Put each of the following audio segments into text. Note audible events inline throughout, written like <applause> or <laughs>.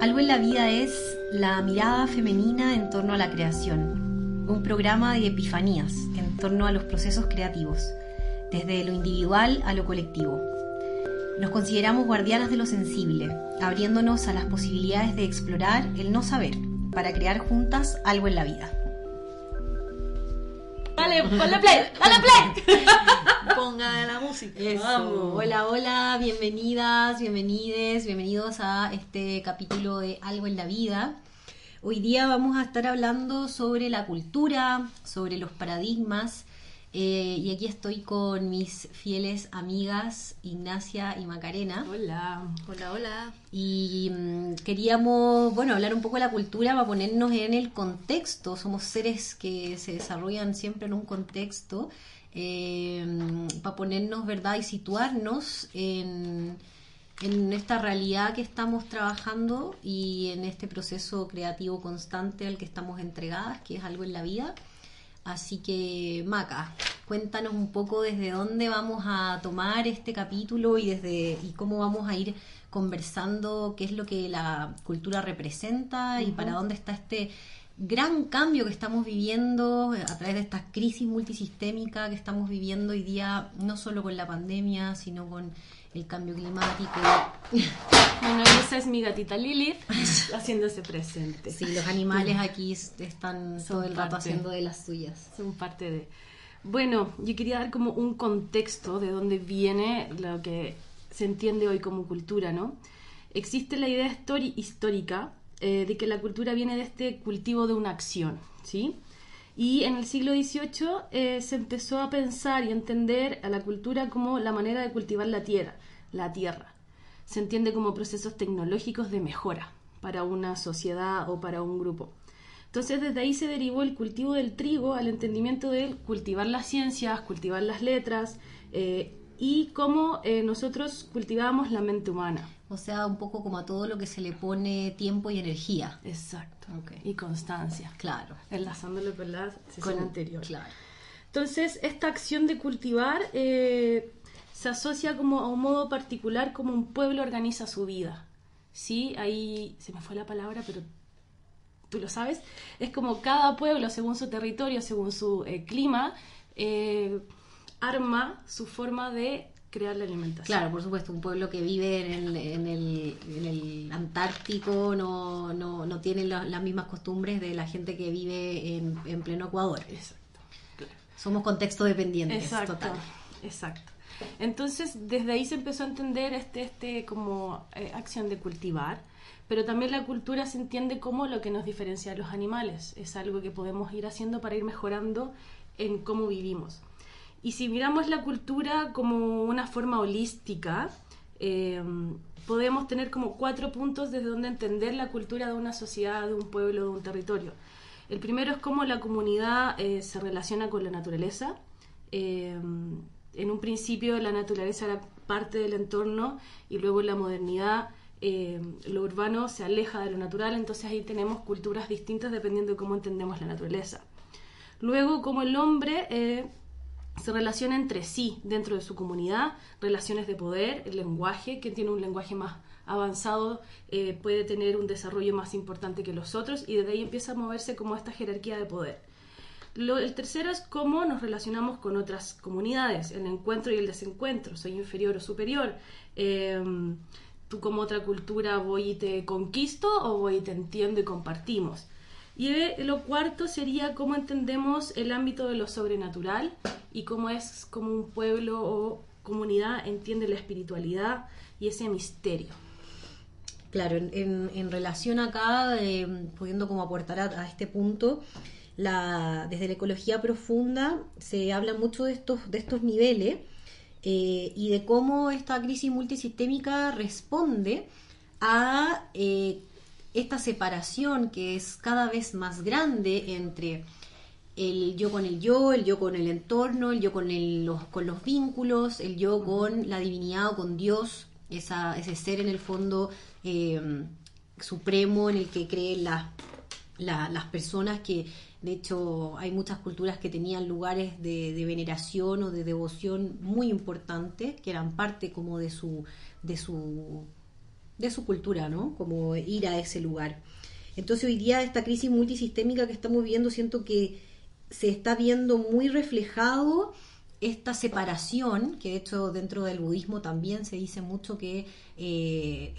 Algo en la vida es la mirada femenina en torno a la creación, un programa de epifanías en torno a los procesos creativos, desde lo individual a lo colectivo. Nos consideramos guardianas de lo sensible, abriéndonos a las posibilidades de explorar el no saber para crear juntas algo en la vida. Dale, ponle play, dale play. <laughs> Ponga la música. Vamos. Hola, hola, bienvenidas, bienvenides, bienvenidos a este capítulo de Algo en la Vida. Hoy día vamos a estar hablando sobre la cultura, sobre los paradigmas, eh, y aquí estoy con mis fieles amigas Ignacia y Macarena. Hola. Hola, hola. Y mm, queríamos, bueno, hablar un poco de la cultura para ponernos en el contexto. Somos seres que se desarrollan siempre en un contexto, eh, para ponernos, ¿verdad? Y situarnos en, en esta realidad que estamos trabajando y en este proceso creativo constante al que estamos entregadas, que es algo en la vida. Así que, Maca, cuéntanos un poco desde dónde vamos a tomar este capítulo y desde y cómo vamos a ir conversando qué es lo que la cultura representa y para dónde está este gran cambio que estamos viviendo a través de esta crisis multisistémica que estamos viviendo hoy día, no solo con la pandemia, sino con el cambio climático. <laughs> Bueno, esa es mi gatita Lilith <laughs> haciéndose presente. Sí, los animales aquí están Son todo el rato parte. haciendo de las suyas. Son parte de... Bueno, yo quería dar como un contexto de dónde viene lo que se entiende hoy como cultura, ¿no? Existe la idea histórica eh, de que la cultura viene de este cultivo de una acción, ¿sí? Y en el siglo XVIII eh, se empezó a pensar y entender a la cultura como la manera de cultivar la tierra, la tierra. Se entiende como procesos tecnológicos de mejora para una sociedad o para un grupo. Entonces desde ahí se derivó el cultivo del trigo al entendimiento de cultivar las ciencias, cultivar las letras eh, y cómo eh, nosotros cultivábamos la mente humana. O sea, un poco como a todo lo que se le pone tiempo y energía. Exacto. Y constancia. Claro. Enlazándolo con la sesión Con- anterior. Claro. Entonces, esta acción de cultivar eh, se asocia como a un modo particular como un pueblo organiza su vida. ¿Sí? Ahí se me fue la palabra, pero tú lo sabes. Es como cada pueblo, según su territorio, según su eh, clima, eh, arma su forma de crear la alimentación. Claro, por supuesto, un pueblo que vive en el, en el, en el Antártico no, no, no tiene la- las mismas costumbres de la gente que vive en, en pleno Ecuador. Exacto. claro. Somos contexto dependientes, Exacto, total. exacto. Entonces, desde ahí se empezó a entender este, este como eh, acción de cultivar, pero también la cultura se entiende como lo que nos diferencia de los animales. Es algo que podemos ir haciendo para ir mejorando en cómo vivimos. Y si miramos la cultura como una forma holística, eh, podemos tener como cuatro puntos desde donde entender la cultura de una sociedad, de un pueblo, de un territorio. El primero es cómo la comunidad eh, se relaciona con la naturaleza. Eh, en un principio la naturaleza era parte del entorno y luego en la modernidad eh, lo urbano se aleja de lo natural, entonces ahí tenemos culturas distintas dependiendo de cómo entendemos la naturaleza. Luego, cómo el hombre eh, se relaciona entre sí dentro de su comunidad, relaciones de poder, el lenguaje, quien tiene un lenguaje más avanzado eh, puede tener un desarrollo más importante que los otros y desde ahí empieza a moverse como esta jerarquía de poder. El tercero es cómo nos relacionamos con otras comunidades, el encuentro y el desencuentro, soy inferior o superior. Eh, tú como otra cultura voy y te conquisto o voy y te entiendo y compartimos. Y eh, lo cuarto sería cómo entendemos el ámbito de lo sobrenatural y cómo es como un pueblo o comunidad entiende la espiritualidad y ese misterio. Claro, en, relación acá, eh, pudiendo como aportar a, este punto, desde la ecología profunda se habla mucho de estos, de estos niveles eh, y de cómo esta crisis multisistémica responde a esta separación que es cada vez más grande entre el yo con el yo, el yo con el entorno, el yo con, el- los, con los vínculos, el yo con la divinidad o con Dios, esa, ese ser en el fondo eh, supremo en el que creen la- la- las personas que de hecho hay muchas culturas que tenían lugares de, de veneración o de devoción muy importantes que eran parte como de su de su de su cultura, ¿no? Como ir a ese lugar. Entonces hoy día esta crisis multisistémica que estamos viviendo siento que se está viendo muy reflejado esta separación, que de hecho dentro del budismo también se dice mucho que eh,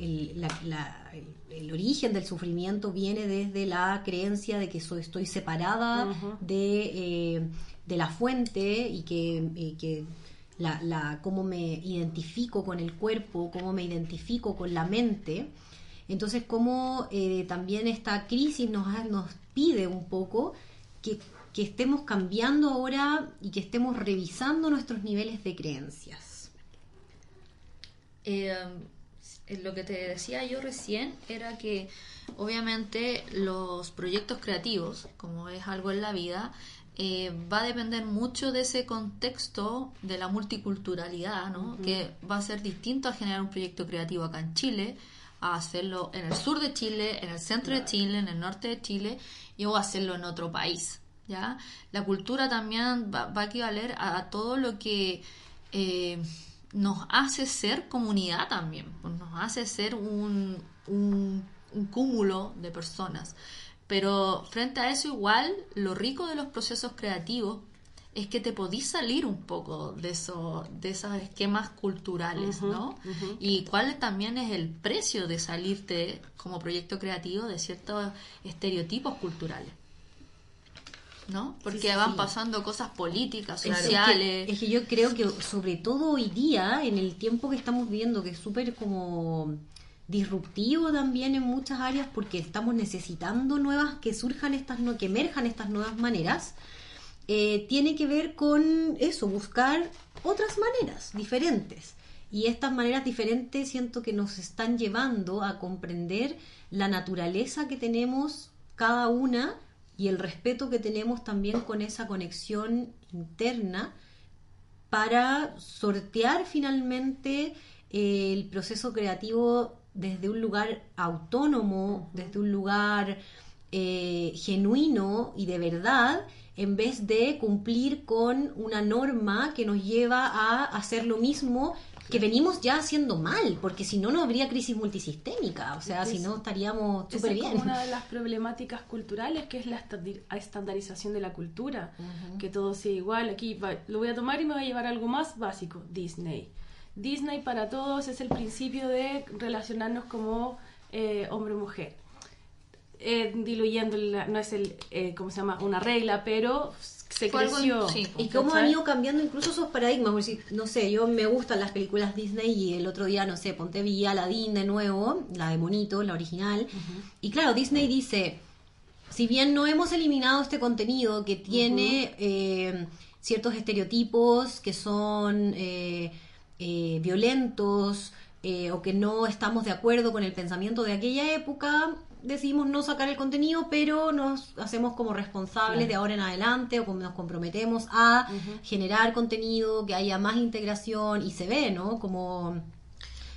el, origen del sufrimiento viene desde la creencia de que soy, estoy separada de, eh, de, la fuente y que, que la, la, cómo me identifico con el cuerpo, cómo me identifico con la mente. Entonces, cómo también esta crisis nos, nos pide un poco que que estemos cambiando ahora y que estemos revisando nuestros niveles de creencias. Eh, lo que te decía yo recién era que obviamente los proyectos creativos, como es algo en la vida, eh, va a depender mucho de ese contexto de la multiculturalidad, ¿no? que va a ser distinto a generar un proyecto creativo acá en Chile, a hacerlo en el sur de Chile, en el centro de Chile, en el norte de Chile, y o hacerlo en otro país. ¿ya? La cultura también va, a equivaler a, todo lo que eh, nos hace ser comunidad también, pues nos hace ser un, un, cúmulo de personas. Pero frente a eso igual, lo rico de los procesos creativos es que te podís salir un poco de, eso, de esos esquemas culturales, ¿no? Y cuál también es el precio de salirte como proyecto creativo de ciertos estereotipos culturales. ¿no? Porque van pasando cosas políticas, sociales. Es que, yo creo que sobre todo hoy día, en el tiempo que estamos viviendo, que es súper como disruptivo también en muchas áreas porque estamos necesitando nuevas, que surjan estas, no, que emerjan estas nuevas maneras, eh, tiene que ver con eso, buscar otras maneras diferentes. Y estas maneras diferentes siento que nos están llevando a comprender la naturaleza que tenemos cada una y el respeto que tenemos también con esa conexión interna para sortear finalmente eh, el proceso creativo desde un lugar autónomo, desde un lugar eh, genuino y de verdad, en vez de cumplir con una norma que nos lleva a hacer lo mismo que venimos ya haciendo mal, porque si no, no habría crisis multisistémica, o sea, si no estaríamos súper bien. Es una de las problemáticas culturales que es la estandarización de la cultura, que todo sea igual, aquí lo voy a tomar y me voy a llevar algo más básico, Disney. Disney para todos es el principio de relacionarnos como eh, hombre-mujer. Eh, diluyendo, no es el, eh, ¿cómo se llama? Una regla, pero se creció. y cómo han ido cambiando incluso esos paradigmas. no sé, yo me gustan las películas Disney y el otro día, no sé, ponte vi Aladdin de nuevo, la de Monito, la original. Y claro, Disney dice, si bien no hemos eliminado este contenido que tiene eh, ciertos estereotipos que son eh, eh, violentos, o que no estamos de acuerdo con el pensamiento de aquella época, decidimos no sacar el contenido, pero nos hacemos como responsables de ahora en adelante o como nos comprometemos a generar contenido, que haya más integración y se ve, ¿no? Como...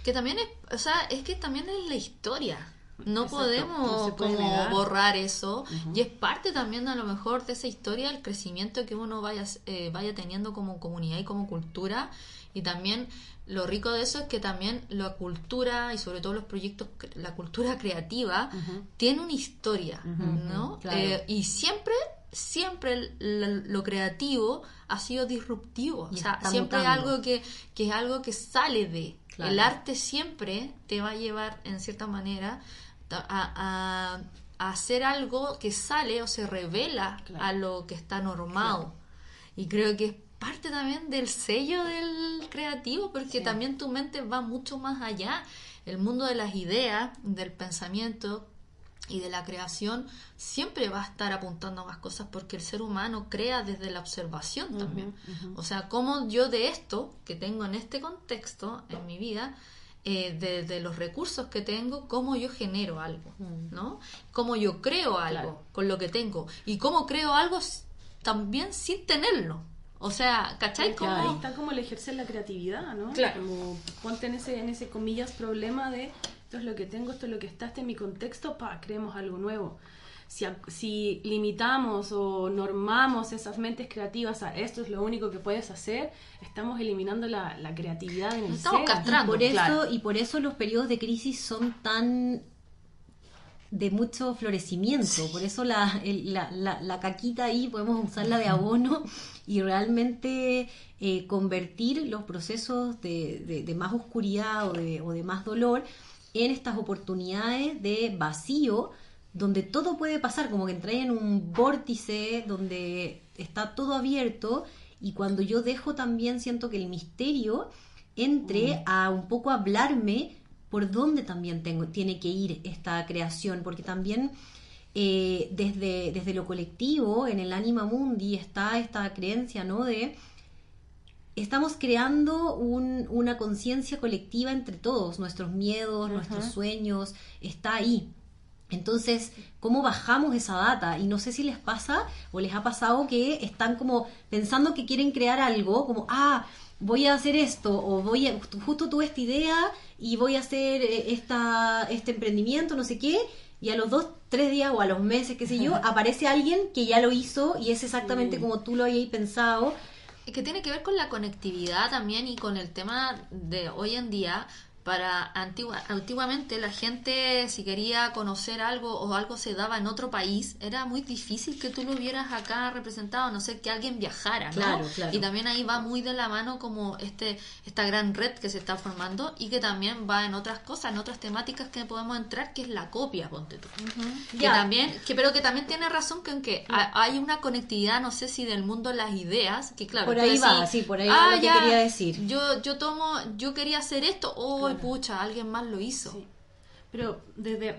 Que también es, o sea, es que también es la historia. No podemos como borrar eso. Y es parte también a lo mejor de esa historia el crecimiento que uno vaya, eh, vaya teniendo como comunidad y como cultura y también lo rico de eso es que también la cultura y sobre todo los proyectos, la cultura creativa tiene una historia, ¿no? Eh, y siempre, siempre lo creativo ha sido disruptivo, o sea, siempre algo que, que es algo que sale de. El arte siempre te va a llevar, en cierta manera, a, a, hacer algo que sale o se revela a lo que está normado. Y creo que es parte también del sello del creativo, porque también tu mente va mucho más allá. El mundo de las ideas, del pensamiento y de la creación siempre va a estar apuntando a más cosas porque el ser humano crea desde la observación también. O sea, como yo de esto que tengo en este contexto, en mi vida, eh, de, los recursos que tengo, cómo yo genero algo, ¿no? Cómo yo creo algo con lo que tengo y cómo creo algo también sin tenerlo. O sea, ¿cachai? Como... Está como el ejercer la creatividad, ¿no? Claro. Como ponte en ese, en ese comillas problema de esto es lo que tengo, esto es lo que está, este es mi contexto, pa, creemos algo nuevo. Si, si, limitamos o normamos esas mentes creativas a esto es lo único que puedes hacer, estamos eliminando la, creatividad en el estamos Castrando, por eso, y por eso los periodos de crisis son tan de mucho florecimiento. Por eso la, la, la, caquita ahí podemos usarla de abono y realmente eh, convertir los procesos de, de, más oscuridad o de, o de más dolor en estas oportunidades de vacío donde todo puede pasar, como que entré en un vórtice donde está todo abierto y cuando yo dejo también siento que el misterio entre mm. a un poco hablarme por dónde también tengo, tiene que ir esta creación, porque también eh, desde, desde lo colectivo, en el Anima Mundi, está esta creencia, ¿no? De estamos creando una conciencia colectiva entre todos, nuestros miedos, nuestros sueños, está ahí. Entonces, ¿cómo bajamos esa data? Y no sé si les pasa o les ha pasado que están como pensando que quieren crear algo, como, ah, voy a hacer esto, o voy a, justo tuve esta idea y voy a hacer eh, esta, este emprendimiento, no sé qué, y a los dos, tres días o a los meses, qué sé yo, aparece alguien que ya lo hizo y es exactamente como tú lo habías pensado. Que tiene que ver con la conectividad también y con el tema de hoy en día, para antigua, antiguamente la gente si quería conocer algo o algo se daba en otro país era muy difícil que tú lo vieras acá representado no sé que alguien viajara ¿no? y también ahí va muy de la mano como este esta gran red que se está formando y que también va en otras cosas en otras temáticas que podemos entrar que es la copia ponte tú. Que también que pero que también tiene razón que aunque hay una conectividad no sé si del mundo las ideas que claro por ahí va sí por ahí lo ah, que quería decir yo yo tomo yo quería hacer esto o pucha, alguien más lo hizo. Pero desde,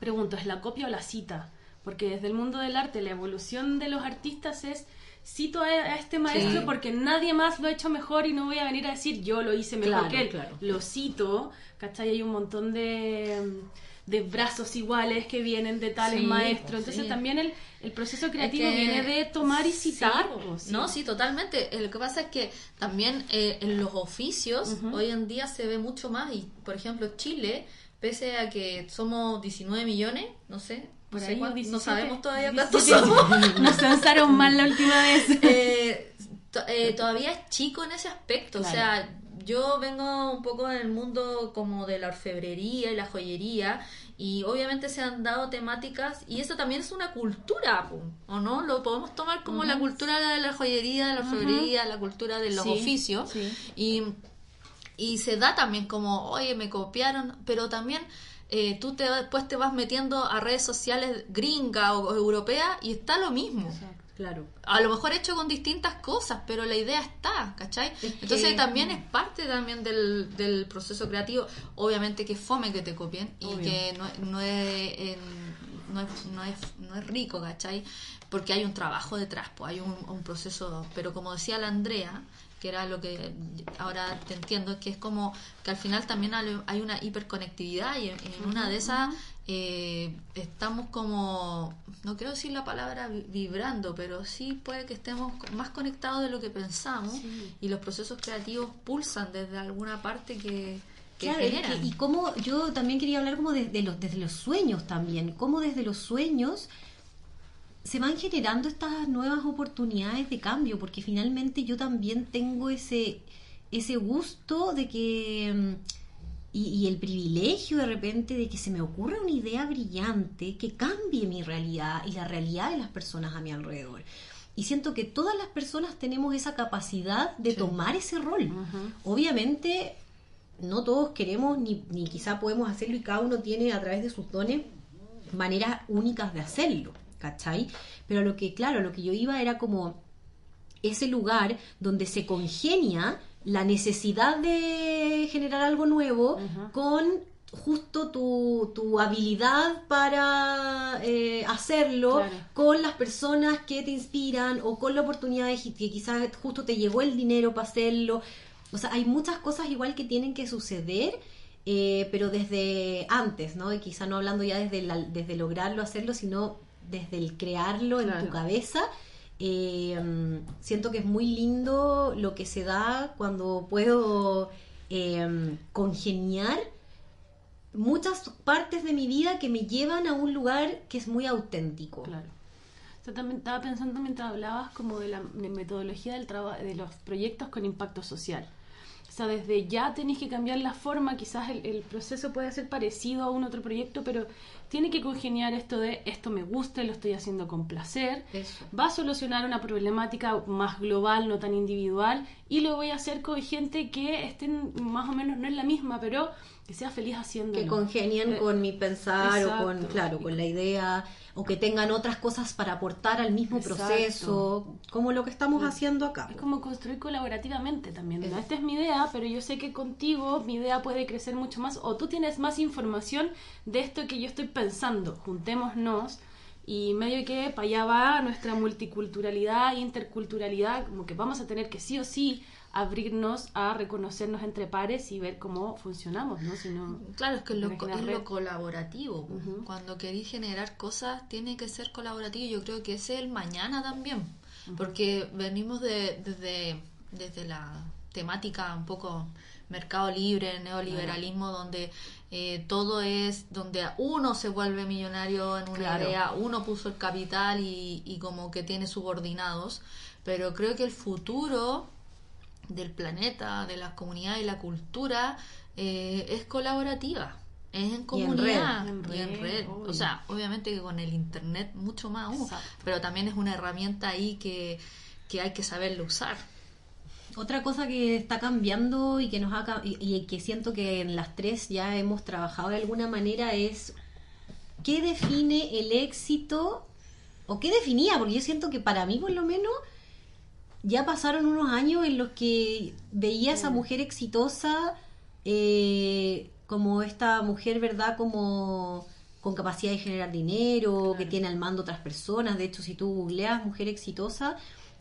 pregunto, ¿es la copia o la cita? Porque desde el mundo del arte, la evolución de los artistas es cito a, este maestro porque nadie más lo ha hecho mejor y no voy a venir a decir yo lo hice mejor que él. Lo cito, ¿cachai? Hay un montón de, de brazos iguales que vienen de tales maestros. Entonces también el, el proceso creativo viene de tomar y citar. No, sí, totalmente. Eh, lo que pasa es que también eh, en los oficios hoy en día se ve mucho más y, por ejemplo, Chile, pese a que somos 19 millones, no sé, por ahí, no sabemos todavía cuántos somos. <laughs> Nos lanzaron mal la última vez. <laughs> Eh, todavía es chico en ese aspecto, o sea, yo vengo un poco en el mundo como de la orfebrería y la joyería y obviamente se han dado temáticas y eso también es una cultura, ¿o no? Lo podemos tomar como la cultura de la joyería, de la orfebrería, la cultura de los oficios y, y se da también como, oye, me copiaron, pero también... Eh, tú te, después te vas metiendo a redes sociales gringa o, europea y está lo mismo. Claro. A lo mejor hecho con distintas cosas, pero la idea está, ¿cachai? Entonces también es parte también del, del, proceso creativo. Obviamente que fome que te copien y que no, no, es, no, es, no, es, no es rico, ¿cachai? Porque hay un trabajo detrás, pues hay un, un proceso. Pero como decía la Andrea, que era lo que ahora te entiendo, que es como que al final también hay una hiperconectividad y en, una de esas eh, estamos como, no quiero decir la palabra vibrando, pero sí puede que estemos más conectados de lo que pensamos y los procesos creativos pulsan desde alguna parte que... generan. y como yo también quería hablar como de, los, desde los sueños también, como desde los sueños se van generando estas nuevas oportunidades de cambio, porque finalmente yo también tengo ese, ese gusto de que... Y, el privilegio de repente de que se me ocurra una idea brillante que cambie mi realidad y la realidad de las personas a mi alrededor. Y siento que todas las personas tenemos esa capacidad de tomar ese rol. Obviamente, no todos queremos ni, ni quizá podemos hacerlo y cada uno tiene a través de sus dones maneras únicas de hacerlo. ¿cachai? Pero lo que, claro, lo que yo iba era como ese lugar donde se congenia la necesidad de generar algo nuevo con justo tu, tu habilidad para eh, hacerlo con las personas que te inspiran o con la oportunidad de que quizás justo te llegó el dinero para hacerlo. O sea, hay muchas cosas igual que tienen que suceder, eh, pero desde antes, ¿no? Y quizá no hablando ya desde, desde lograrlo, hacerlo, sino desde el crearlo en tu cabeza. Eh, siento que es muy lindo lo que se da cuando puedo eh, congeniar muchas partes de mi vida que me llevan a un lugar que es muy auténtico. Claro. O también estaba pensando mientras hablabas como de la metodología del trabajo de los proyectos con impacto social. O sea, desde ya tenéis que cambiar la forma, quizás el, el, proceso puede ser parecido a un otro proyecto, pero tiene que congeniar esto de esto me gusta, lo estoy haciendo con placer, va a solucionar una problemática más global, no tan individual, y lo voy a hacer con gente que estén más o menos, no es la misma, pero que sea feliz haciendo. Que congenien eh, con mi pensar o con, claro, con la idea o que tengan otras cosas para aportar al mismo proceso, como lo que estamos haciendo acá. Es como construir colaborativamente también. Esta es mi idea, pero yo sé que contigo mi idea puede crecer mucho más o tú tienes más información de esto que yo estoy pensando. Juntémonos y medio que para allá va nuestra multiculturalidad, interculturalidad, como que vamos a tener que sí o sí abrirnos a reconocernos entre pares y ver cómo funcionamos, ¿no? Si claro, es que es lo, colaborativo. Cuando queréis generar cosas, tiene que ser colaborativo. Yo creo que ese es el mañana también, porque venimos de, desde, desde la temática un poco mercado libre, neoliberalismo, donde eh, todo es, donde uno se vuelve millonario en una idea, uno puso el capital y, y como que tiene subordinados, pero creo que el futuro del planeta, de las comunidades y la cultura eh, es colaborativa. Es en comunidad y en red. O sea, obviamente que con el internet mucho más, pero también es una herramienta ahí que, que hay que saberlo usar. Otra cosa que está cambiando y que nos ha, y, que siento que en las tres ya hemos trabajado de alguna manera es qué define el éxito o qué definía, porque yo siento que para mí por lo menos ya pasaron unos años en los que veía a esa mm. mujer exitosa eh, como esta mujer, ¿verdad? Como con capacidad de generar dinero, que tiene al mando otras personas. De hecho, si tú googleas mujer exitosa,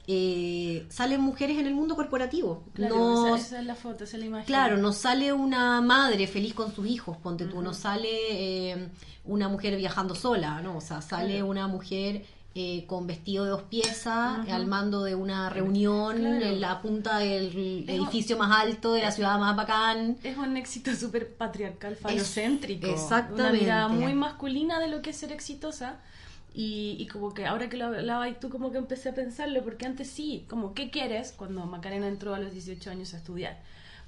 eh, salen mujeres en el mundo corporativo. Claro, esa, es la foto, esa es la imagen. Claro, no sale una madre feliz con sus hijos, ponte tú, no sale eh, una mujer viajando sola, ¿no? O sea, sale una mujer eh, con vestido de dos piezas, al mando de una reunión en la punta del edificio más alto de la ciudad más bacán. Es un éxito súper patriarcal, falocéntrico. exactamente. Una mirada muy masculina de lo que es ser exitosa. Y, y, como que ahora que lo hablaba y tú como que empecé a pensarlo, porque antes sí, como, ¿qué quieres? Cuando Macarena entró a los 18 años a estudiar.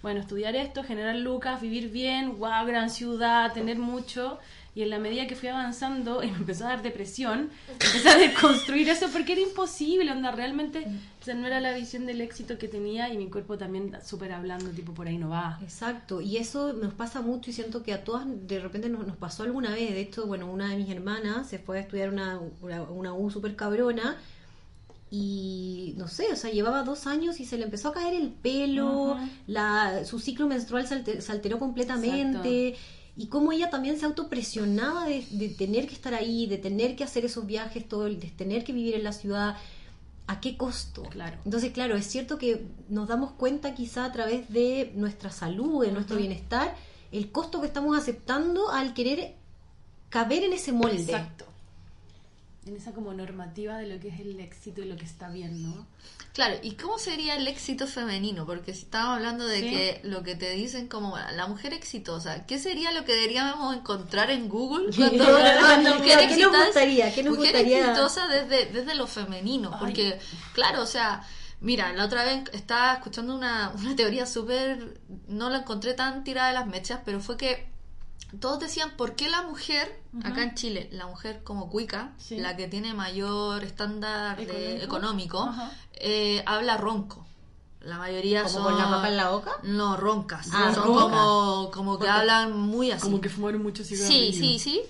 Bueno, estudiar esto, generar lucas, vivir bien, wow, gran ciudad, tener mucho. Y en la medida que fui avanzando y me empezó a dar depresión, empecé a deconstruir eso porque era imposible, onda, realmente, o sea, no era la visión del éxito que tenía y mi cuerpo también súper hablando, tipo, por ahí no va. Exacto, y eso nos pasa mucho y siento que a todas de repente nos, nos pasó alguna vez, de hecho, bueno, una de mis hermanas se fue a estudiar una, una, U súper cabrona y no sé, o sea, llevaba dos años y se le empezó a caer el pelo, la, su ciclo menstrual se, alteró completamente y cómo ella también se autopresionaba de, de, tener que estar ahí, de tener que hacer esos viajes, todo el, de tener que vivir en la ciudad. ¿A qué costo? Claro. Entonces, claro, es cierto que nos damos cuenta quizá a través de nuestra salud, de nuestro bienestar, el costo que estamos aceptando al querer caber en ese molde. Exacto en esa como normativa de lo que es el éxito y lo que está bien, ¿no? Claro, ¿y cómo sería el éxito femenino? Porque si estamos hablando de que lo que te dicen como la mujer exitosa, ¿qué sería lo que deberíamos encontrar en Google <laughs> cuando mujer ¿Qué nos gustaría? ¿Qué nos mujer exitosa desde, desde lo femenino? Porque, claro, o sea, Mira, la otra vez estaba escuchando una, una teoría súper, no la encontré tan tirada de las mechas, pero fue que todos decían, ¿por qué la mujer, acá en Chile, la mujer como cuica, la que tiene mayor estándar económico, eh, habla ronco? La mayoría ¿Como son... con la papa en la boca? No, roncas. Ah, son como, como que hablan muy así. Como que fumaron mucho cigarros. Sí, sí, sí.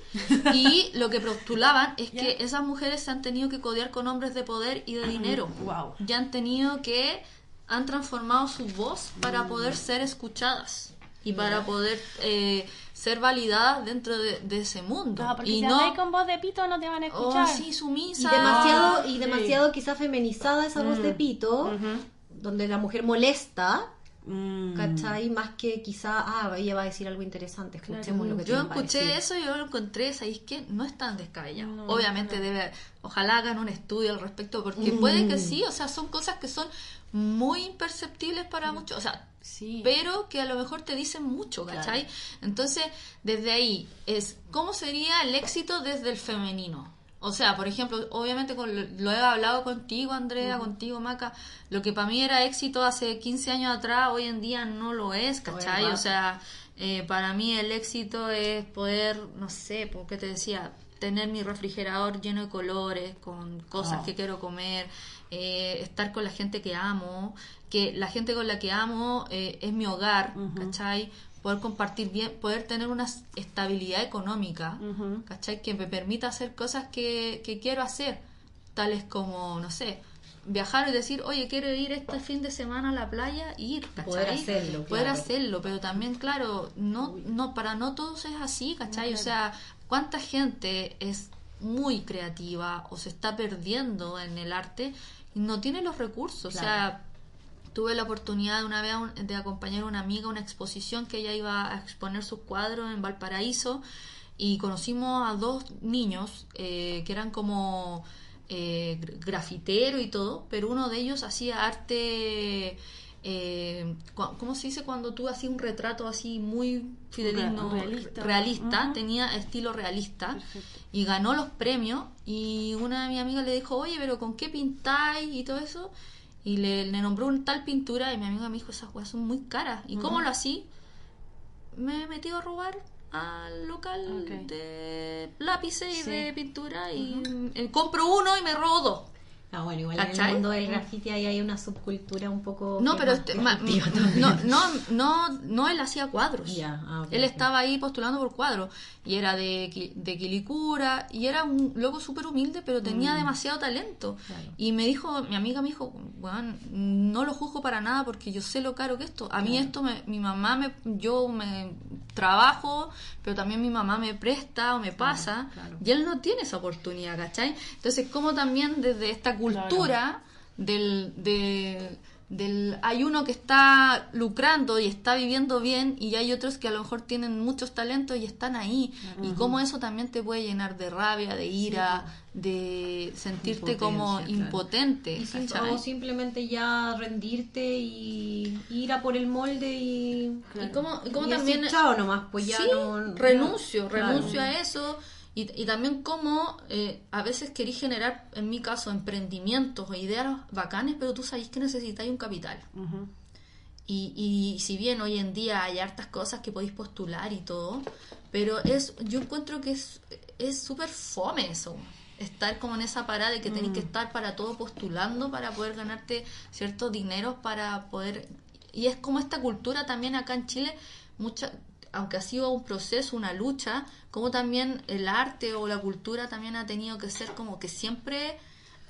<laughs> Y lo que postulaban es que esas mujeres se han tenido que codear con hombres de poder y de dinero. Wow. Ya han tenido que... Han transformado su voz para mm. poder ser escuchadas y para poder eh, ser validadas dentro de, ese mundo. porque y si no con voz de pito no te van a escuchar. Oh, sí, sumisa. Y demasiado, y demasiado quizá feminizada esa voz de mm. pito, donde la mujer molesta. Mm. ¿Cachai? Más que quizá, ah, ella va a decir algo interesante, escuchemos lo que Yo escuché eso y yo lo encontré, ¿sabéis que No es tan descabellado. Obviamente debe, ojalá hagan un estudio al respecto, porque puede que mm. sí, o sea, son cosas que son muy imperceptibles para muchos. O sea, pero que a lo mejor te dicen mucho, ¿cachai? Entonces, desde ahí, es ¿cómo sería el éxito desde el femenino? O sea, por ejemplo, obviamente lo he hablado contigo, Andrea, contigo, Maca, lo que para mí era éxito hace 15 años atrás, hoy en día no lo es, ¿cachai? O sea, eh, para mí el éxito es poder, no sé, porque te decía, tener mi refrigerador lleno de colores, con cosas ah. que quiero comer, eh, estar con la gente que amo, que la gente con la que amo eh, es mi hogar, ¿cachai? poder compartir bien, poder tener una estabilidad económica, ¿cachai? Que me permita hacer cosas que, que quiero hacer, tales como, no sé, viajar y decir, oye, quiero ir este fin de semana a la playa, ir, ¿cachai? Poder hacerlo. Poder hacerlo, pero también, claro, no, no, para no todos es así, ¿cachai? O sea, ¿cuánta gente es muy creativa o se está perdiendo en el arte y no tiene los recursos? O sea, tuve la oportunidad de una vez de acompañar a una amiga a una exposición que ella iba a exponer sus cuadros en Valparaíso y conocimos a dos niños eh, que eran como eh, grafitero y todo, pero uno de ellos hacía arte, eh, ¿cómo se dice cuando tú hacías un retrato así muy fidedigno, realista, tenía estilo realista y ganó los premios y una de mis amigas le dijo, oye, pero ¿con qué pintáis y todo eso? Y le, nombró un tal pintura y mi amiga me dijo, esas cosas son muy caras. ¿Y cómo lo así? Me he metido a robar al local de lápices y de pintura y eh, compro uno y me robo dos. Ah, bueno, igual en el mundo del graffiti ahí hay una subcultura un poco... No, pero este, no, no, no, no, él hacía cuadros. Ah, él estaba ahí postulando por cuadros y era de, de Quilicura y era un loco súper humilde, pero tenía mm. demasiado talento. Y me dijo, mi amiga me dijo, bueno, no lo juzgo para nada porque yo sé lo caro que esto. A mí esto, me, mi mamá, me, yo me trabajo, pero también mi mamá me presta o me pasa y él no tiene esa oportunidad, ¿cachai? Entonces, como también desde esta cultura del, del, hay uno que está lucrando y está viviendo bien y hay otros que a lo mejor tienen muchos talentos y están ahí. Y cómo eso también te puede llenar de rabia, de ira, de sentirte como impotente o simplemente ya rendirte y ir a por el molde y, y como, también chao nomás pues ya renuncio renuncio a eso y, y también cómo eh, a veces queréis generar, en mi caso, emprendimientos o ideas bacanes, pero tú sabéis que necesitáis un capital. y, y si bien hoy en día hay hartas cosas que podéis postular y todo, pero es yo encuentro que es súper fome eso estar como en esa parada de que tenéis que mm. estar para todo postulando para poder ganarte ciertos dineros para poder y es como esta cultura también acá en Chile mucha aunque ha sido un proceso, una lucha, como también el arte o la cultura también ha tenido que ser como que siempre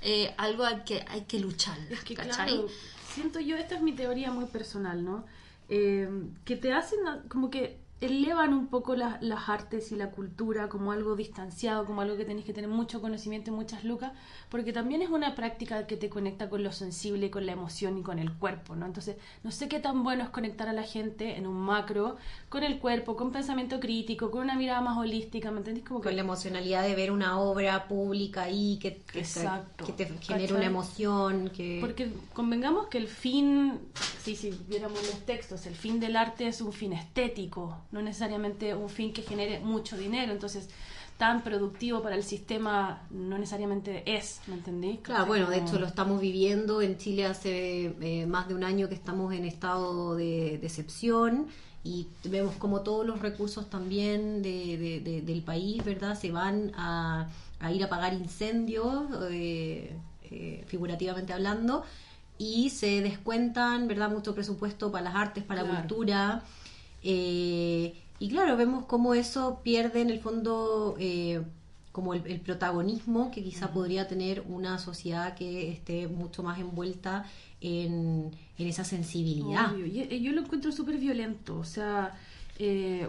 eh, algo al que hay que luchar. Es que claro, siento yo, esta es mi teoría muy personal, ¿no? Eh, que te hacen como que elevan un poco las artes y la cultura como algo distanciado, como algo que tenés que tener mucho conocimiento y muchas lucas, porque también es una práctica que te conecta con lo sensible, con la emoción y con el cuerpo, ¿no? Entonces, no sé qué tan bueno es conectar a la gente en un macro, con el cuerpo, con pensamiento crítico, con una mirada más holística, ¿me entendés? Como Con la emocionalidad de ver una obra pública ahí que, que, que te genere una emoción, que... Porque convengamos que el fin, sí, si viéramos los textos, el fin del arte es un fin estético, no necesariamente un fin que genere mucho dinero, entonces tan productivo para el sistema no necesariamente es, ¿me entendí? Claro, bueno, de hecho lo estamos viviendo en Chile hace eh, más de un año que estamos en estado de decepción y vemos como todos los recursos también de, del país, ¿verdad? Se van a, ir a pagar incendios, eh, eh, figurativamente hablando, y se descuentan, ¿verdad? Mucho presupuesto para las artes, para la cultura. Eh, y claro, vemos cómo eso pierde en el fondo eh, como el, protagonismo que quizá podría tener una sociedad que esté mucho más envuelta en, esa sensibilidad. Eh, yo, lo encuentro súper violento. O sea,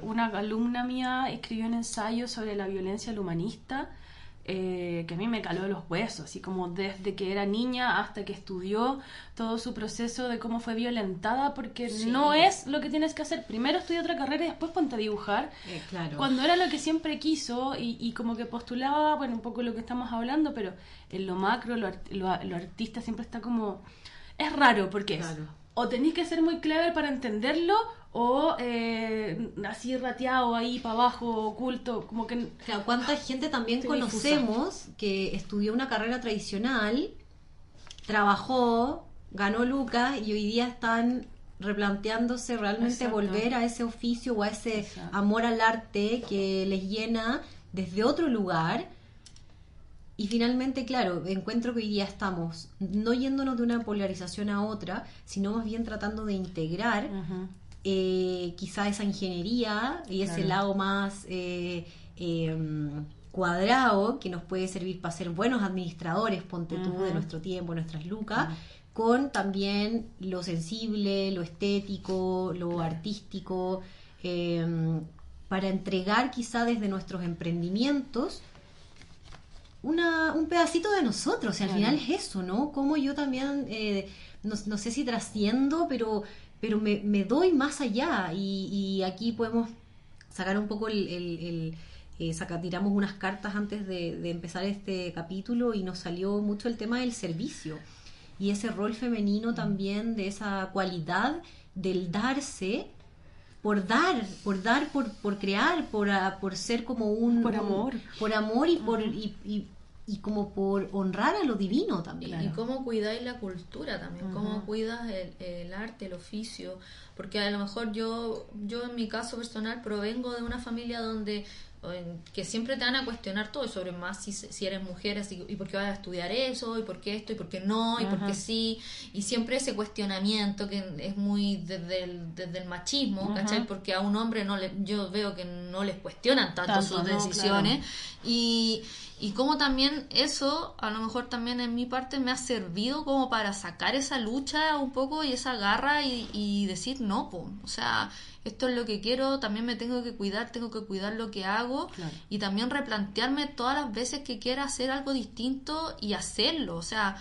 una alumna mía escribió un ensayo sobre la violencia al humanista eh, que a mí me caló los huesos, así como desde que era niña hasta que estudió todo su proceso de cómo fue violentada, porque no es lo que tienes que hacer. Primero estudia otra carrera y después ponte a dibujar. Eh, claro. Cuando era lo que siempre quiso y, como que postulaba, bueno, un poco lo que estamos hablando, pero en lo macro, lo, lo, artista siempre está como... Es raro porque o tenéis que ser muy clever para entenderlo o eh, así rateado ahí para abajo, oculto, como que... Claro, ¿cuánta gente también conocemos que estudió una carrera tradicional, trabajó, ganó lucas y hoy día están replanteándose realmente volver a ese oficio o a ese amor al arte que les llena desde otro lugar? Y finalmente, claro, encuentro que hoy día estamos no yéndonos de una polarización a otra, sino más bien tratando de integrar eh, quizá esa ingeniería y ese lado más eh, em, cuadrado que nos puede servir para ser buenos administradores, ponte tú, de nuestro tiempo, nuestras lucas, con también lo sensible, lo estético, lo artístico, em, para entregar quizá desde nuestros emprendimientos una, un pedacito de nosotros, y al final es eso, ¿no? Como yo también, eh, no, no, sé si trasciendo, pero pero me, me doy más allá y, aquí podemos sacar un poco el... Eh, saca, tiramos unas cartas antes de, empezar este capítulo y nos salió mucho el tema del servicio y ese rol femenino también de esa cualidad del darse por dar, por dar, por, por crear, por, por ser como un... Por amor. por amor y, por, y, y como por honrar a lo divino también. Y cómo cuidáis la cultura también, cómo cuidas el, el, arte, el oficio, porque a lo mejor yo, yo en mi caso personal provengo de una familia donde que siempre te van a cuestionar todo, sobre más si, si eres mujer, así, y por qué vas a estudiar eso, y por qué esto, y por qué no, y por qué sí, y siempre ese cuestionamiento que es muy desde el, desde el machismo, ¿cachai? Porque a un hombre no le, yo veo que no les cuestionan tanto, sus decisiones, y y como también eso, a lo mejor también en mi parte, me ha servido como para sacar esa lucha un poco y esa garra y, decir, no, o sea, esto es lo que quiero, también me tengo que cuidar, tengo que cuidar lo que hago y también replantearme todas las veces que quiera hacer algo distinto y hacerlo, o sea,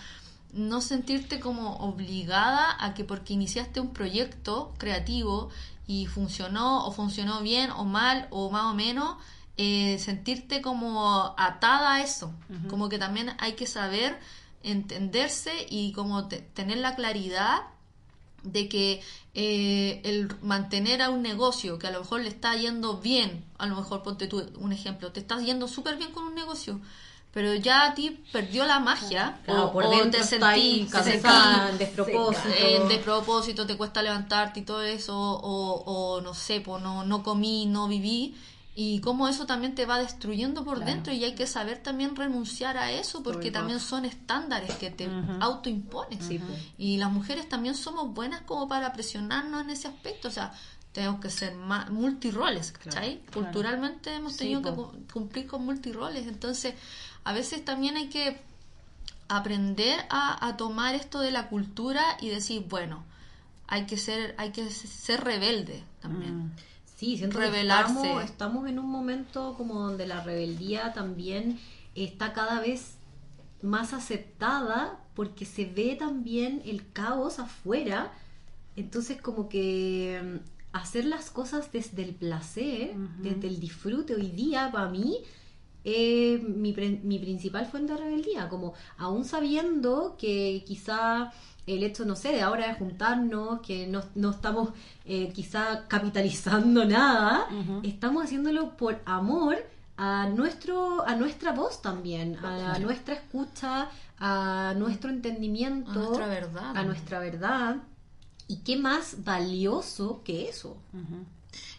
no sentirte como obligada a que porque iniciaste un proyecto creativo y funcionó o funcionó bien o mal o más o menos, eh, sentirte como atada a eso, como que también hay que saber entenderse y como tener la claridad de que eh, el mantener a un negocio que a lo mejor le está yendo bien, a lo mejor ponte tú un ejemplo, te estás yendo súper bien con un negocio, pero ya a ti perdió la magia o, por te sentí, en despropósito. en despropósito, te cuesta levantarte y todo eso, o, o no sé, pues no, no comí, no viví, y cómo eso también te va destruyendo por dentro y hay que saber también renunciar a eso porque también son estándares que te autoimpones y las mujeres también somos buenas como para presionarnos en ese aspecto o sea tenemos que ser multiroles ¿cachai? culturalmente hemos tenido que cumplir con multiroles entonces a veces también hay que aprender a, tomar esto de la cultura y decir bueno hay que ser hay que ser rebelde también. Mm. Sí, siento revelarse. estamos, en un momento como donde la rebeldía también está cada vez más aceptada porque se ve también el caos afuera. Entonces como que mm, hacer las cosas desde el placer, desde el disfrute hoy día para mí es mi, mi principal fuente de rebeldía, como aún sabiendo que quizá el hecho, no sé, de ahora de juntarnos, que no, no estamos eh, quizá capitalizando <laughs> nada, estamos haciéndolo por amor a nuestro a nuestra voz también, a nuestra escucha, a nuestro entendimiento, a nuestra verdad. A nuestra verdad. ¿Y qué más valioso que eso?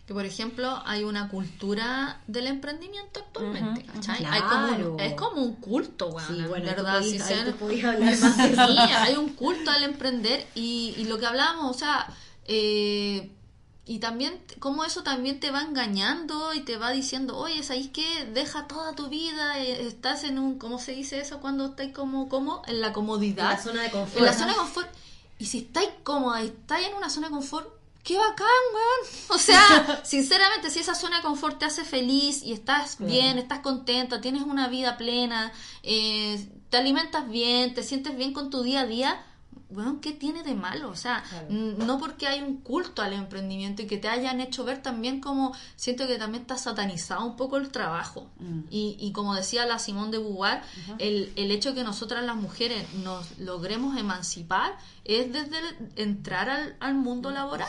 Que por ejemplo hay una cultura del emprendimiento actualmente, hay como es como un culto, bueno, ¿verdad? <laughs> hay un culto al emprender y, y lo que hablábamos, o sea, eh, y también como eso también te va engañando y te va diciendo, oye, ¿sabéis qué? Deja toda tu vida, eh, estás en un, ¿cómo se dice eso? Cuando estáis como, como en la comodidad. En la zona de confort. En la zona de confort. Y si estáis cómoda, estáis en una zona de confort, qué bacán, weón. <laughs> O sea, <laughs> sinceramente, si esa zona de confort te hace feliz y estás bien, estás contenta, tienes una vida plena, eh, te alimentas bien, te sientes bien con tu día a día, bueno, ¿qué tiene de malo? O sea, no porque hay un culto al emprendimiento y que te hayan hecho ver también como, siento que también está satanizado un poco el trabajo. Mm. Y, y, como decía la Simón de Beauvoir, el, el hecho de que nosotras las mujeres nos logremos emancipar es desde entrar al, al mundo laboral.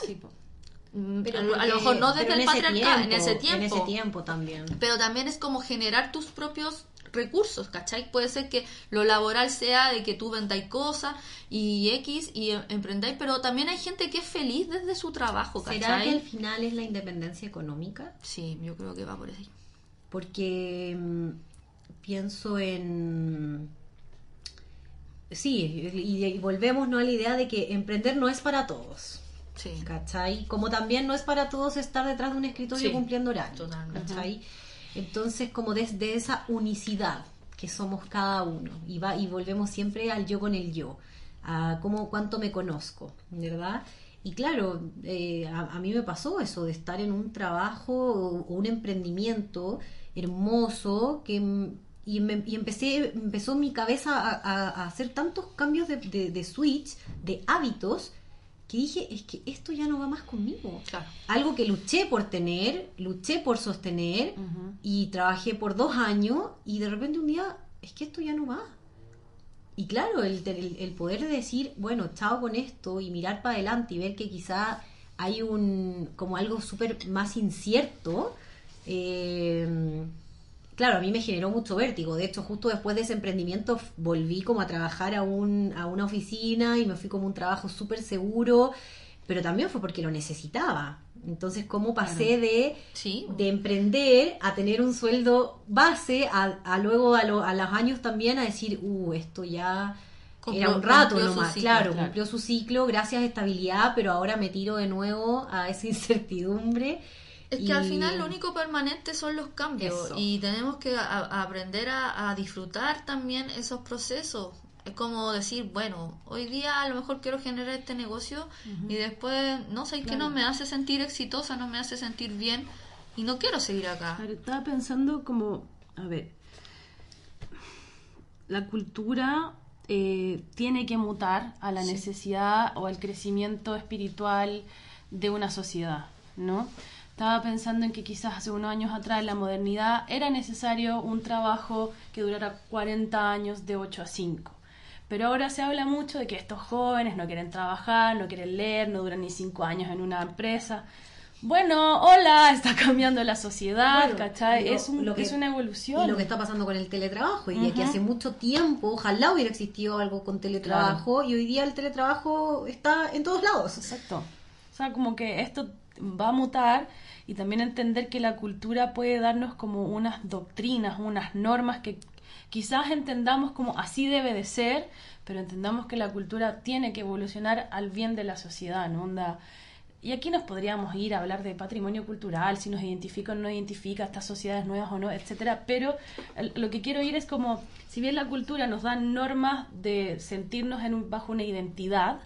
Mm, pero a, lo mejor no desde el patriarcado, en ese tiempo. En ese tiempo también. Pero también es como generar tus propios recursos, ¿cachai? Puede ser que lo laboral sea de que tú vendáis cosas y X y em, emprendáis, pero también hay gente que es feliz desde su trabajo, ¿cachai? ¿Será que al final es la independencia económica? Sí, yo creo que va por ahí. Porque mm, pienso en... Sí, y, volvemos ¿no? a la idea de que emprender no es para todos. Sí. ¿Cachai? Como también no es para todos estar detrás de un escritorio cumpliendo horarios. ¿Cachai? Entonces, como desde esa unicidad que somos cada uno, y, va, y volvemos siempre al yo con el yo, a cómo, cuánto me conozco, ¿verdad? Y claro, eh, a, mí me pasó eso de estar en un trabajo o, un emprendimiento hermoso que y, empecé empezó mi cabeza a, hacer tantos cambios de, switch, de hábitos, que dije, es que esto ya no va más conmigo. Algo que luché por tener, luché por sostener y trabajé por dos años y de repente un día, es que esto ya no va. Y claro, el, el, poder de decir, bueno, chao con esto y mirar para adelante y ver que quizá hay un, como algo súper más incierto, eh, claro, a mí me generó mucho vértigo. De hecho, justo después de ese emprendimiento volví como a trabajar a, un, a una oficina y me fui como un trabajo súper seguro, pero también fue porque lo necesitaba. Entonces, ¿cómo pasé de, de emprender a tener un sueldo base a, luego a, a, los años también a decir, uh, esto ya era un rato nomás, claro, claro, cumplió su ciclo, gracias a estabilidad, pero ahora me tiro de nuevo a esa <laughs> incertidumbre es que al final lo único permanente son los cambios y tenemos que aprender a, disfrutar también esos procesos. Es como decir, bueno, hoy día a lo mejor quiero generar este negocio y después, no sé, que no me hace sentir exitosa, no me hace sentir bien y no quiero seguir acá. estaba pensando como, a ver, la cultura eh, tiene que mutar a la necesidad o al crecimiento espiritual de una sociedad, ¿no? Estaba pensando en que quizás hace unos años atrás, en la modernidad, era necesario un trabajo que durara 40 años de 8 a 5. Pero ahora se habla mucho de que estos jóvenes no quieren trabajar, no quieren leer, no duran ni 5 años en una empresa. Bueno, hola, está cambiando la sociedad, ¿cachai? es, un, es una evolución. Y lo que está pasando con el teletrabajo, y que hace mucho tiempo, ojalá hubiera existido algo con teletrabajo, y hoy día el teletrabajo está en todos lados. Exacto. O sea, como que esto va a mutar y también entender que la cultura puede darnos como unas doctrinas, unas normas que quizás entendamos como así debe de ser, pero entendamos que la cultura tiene que evolucionar al bien de la sociedad, ¿no? Y aquí nos podríamos ir a hablar de patrimonio cultural, si nos identifica o no identifica estas sociedades nuevas o no, etcétera, pero lo que quiero ir es como, si bien la cultura nos da normas de sentirnos en un, bajo una identidad,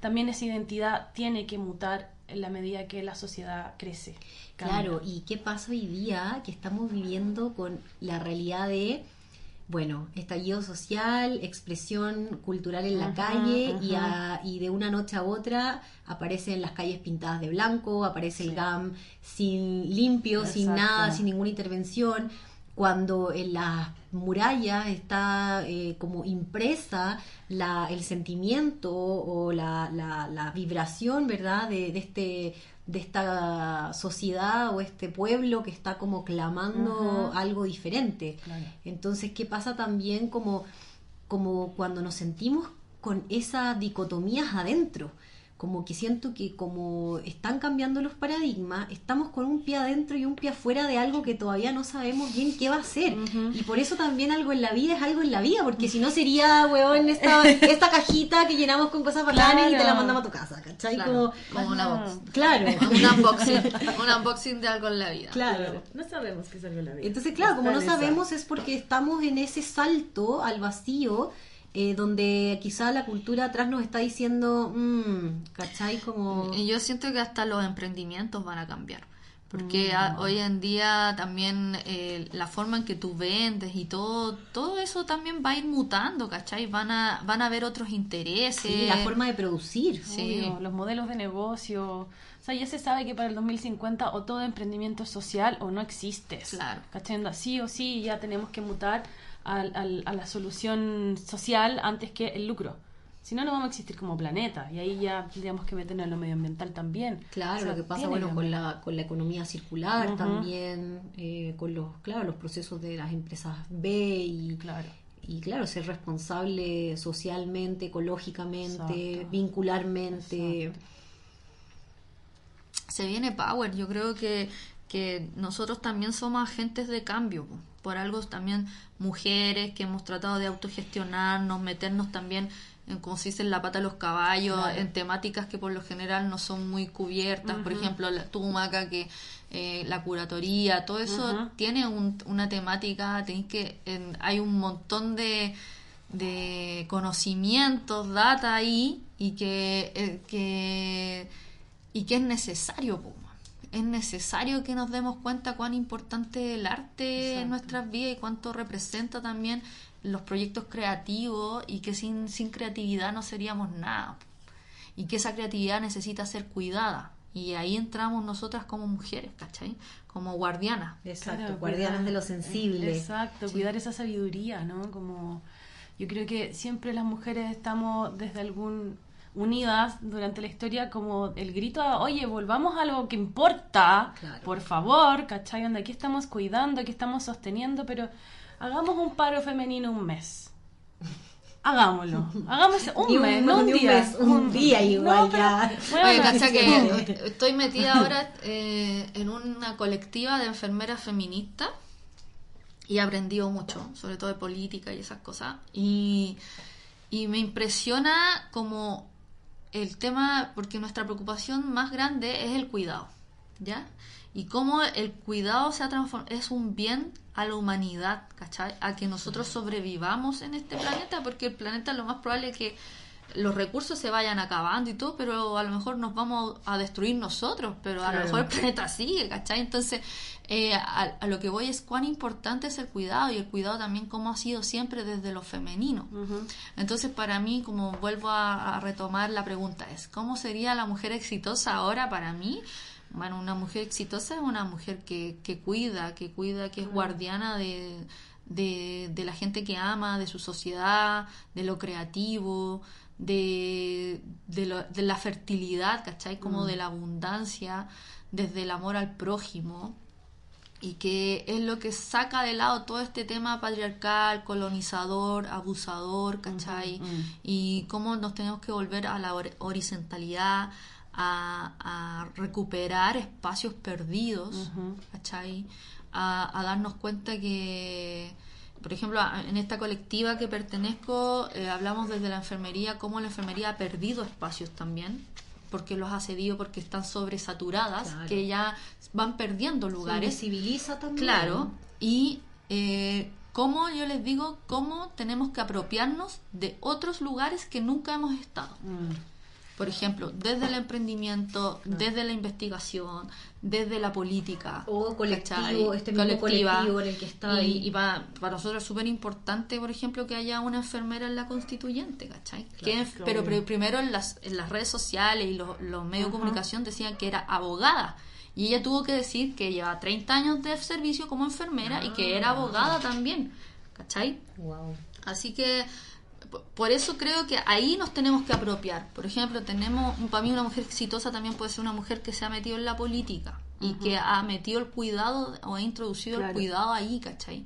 también esa identidad tiene que mutar en la medida que la sociedad crece. Claro, ¿y qué pasa hoy día que estamos viviendo con la realidad de, bueno, estallido social, expresión cultural en la calle y, y, de una noche a otra aparecen las calles pintadas de blanco, aparece el GAM sin limpio, sin nada, sin ninguna intervención? Cuando en las murallas está eh, como impresa la, el sentimiento o la, la, vibración, ¿verdad?, de, de, este de esta sociedad o este pueblo que está como clamando algo diferente. Entonces, ¿qué pasa también como, como cuando nos sentimos con esas dicotomías adentro? Como que siento que como están cambiando los paradigmas, estamos con un pie adentro y un pie afuera de algo que todavía no sabemos bien qué va a ser. Y por eso también algo en la vida es algo en la vida, porque si no sería, weón, esta, <laughs> esta cajita que llenamos con cosas bacanas y te la mandamos a tu casa, ¿cachai? Como, una box. Claro. <laughs> un unboxing, un unboxing de algo en la vida. Claro. No sabemos qué es algo en la vida. Entonces, claro, como no sabemos es porque estamos en ese salto al vacío eh, donde quizá la cultura atrás nos está diciendo, mmm, ¿cachai? Como... Yo siento que hasta los emprendimientos van a cambiar, porque mm. hoy en día también eh, la forma en que tú vendes y todo, todo eso también va a ir mutando, ¿cachai? Van a, van a haber otros intereses. Sí, la forma de producir. Sí. los modelos de negocio. O sea, ya se sabe que para el 2050 o todo emprendimiento social o no existe. Claro. ¿Cachai? Sí o sí ya tenemos que mutar a la solución social antes que el lucro. Si no, no vamos a existir como planeta. Y ahí ya tendríamos que meternos en lo medioambiental también. Claro, lo que pasa bueno con la, con la economía circular también, eh, con los, claro, los procesos de las empresas B y, claro. y claro, ser responsable socialmente, ecológicamente, vincularmente. Se viene Power, yo creo que, que nosotros también somos agentes de cambio por algo también mujeres que hemos tratado de autogestionarnos, meternos también como se dice, en la pata de los caballos, en temáticas que por lo general no son muy cubiertas, por ejemplo, la tumaca, que eh, la curatoría, todo eso tiene una temática, tenéis que, hay un montón de, de conocimientos, data ahí, y que, eh, que, y que es necesario, es necesario que nos demos cuenta cuán importante es el arte en nuestras vidas y cuánto representa también los proyectos creativos y que sin, sin creatividad no seríamos nada. Y que esa creatividad necesita ser cuidada. Y ahí entramos nosotras como mujeres, ¿cachai? Como guardianas. Exacto, guardianas de lo sensible. Exacto, cuidar esa sabiduría, ¿no? Como yo creo que siempre las mujeres estamos desde algún unidas durante la historia como el grito a, oye, volvamos a algo que importa, por favor, ¿cachai? Donde aquí estamos cuidando, aquí estamos sosteniendo, pero hagamos un paro femenino un mes. Hagámoslo. Hagamos <laughs> un, mes, no un, día. Un, día igual ya. Oye, que estoy metida ahora eh, en una colectiva de enfermeras feministas y he aprendido mucho, sobre todo de política y esas cosas. Y, y me impresiona como el tema, porque nuestra preocupación más grande es el cuidado, ¿ya? Y cómo el cuidado se ha transformado, es un bien a la humanidad, ¿cachai? A que nosotros sobrevivamos en este planeta, porque el planeta lo más probable es que los recursos se vayan acabando y todo, pero a lo mejor nos vamos a destruir nosotros, pero a lo mejor el planeta sigue, ¿cachai? Entonces, eh, a, lo que voy es cuán importante es el cuidado y el cuidado también como ha sido siempre desde lo femenino. Entonces, para mí, como vuelvo a, a retomar la pregunta, es, ¿cómo sería la mujer exitosa ahora para mí? Bueno, una mujer exitosa es una mujer que, que cuida, que cuida, que es guardiana de, de, la gente que ama, de su sociedad, de lo creativo, de, de, la fertilidad, ¿cachai? Como de la abundancia, desde el amor al prójimo, y que es lo que saca de lado todo este tema patriarcal, colonizador, abusador, ¿cachai? Y cómo nos tenemos que volver a la horizontalidad, a, recuperar espacios perdidos, A, darnos cuenta que, por ejemplo, en esta colectiva que pertenezco, eh, hablamos desde la enfermería, cómo la enfermería ha perdido espacios también, porque los ha cedido, porque están sobresaturadas, que ya van perdiendo lugares. Se civiliza también. Claro, y eh, cómo, yo les digo, cómo tenemos que apropiarnos de otros lugares que nunca hemos estado. Mm por ejemplo, desde el emprendimiento, desde la investigación, desde la política. O colectivo, este mismo colectivo en el que está. Y, y para, nosotros es súper importante, por ejemplo, que haya una enfermera en la constituyente, ¿cachai? pero, primero en las, en las redes sociales y los, medios de comunicación decían que era abogada. Y ella tuvo que decir que lleva 30 años de servicio como enfermera y que era ah. abogada también, ¿cachai? Wow. Así que por eso creo que ahí nos tenemos que apropiar. Por ejemplo, tenemos, para mí una mujer exitosa también puede ser una mujer que se ha metido en la política y que ha metido el cuidado o ha introducido el cuidado ahí, ¿cachai?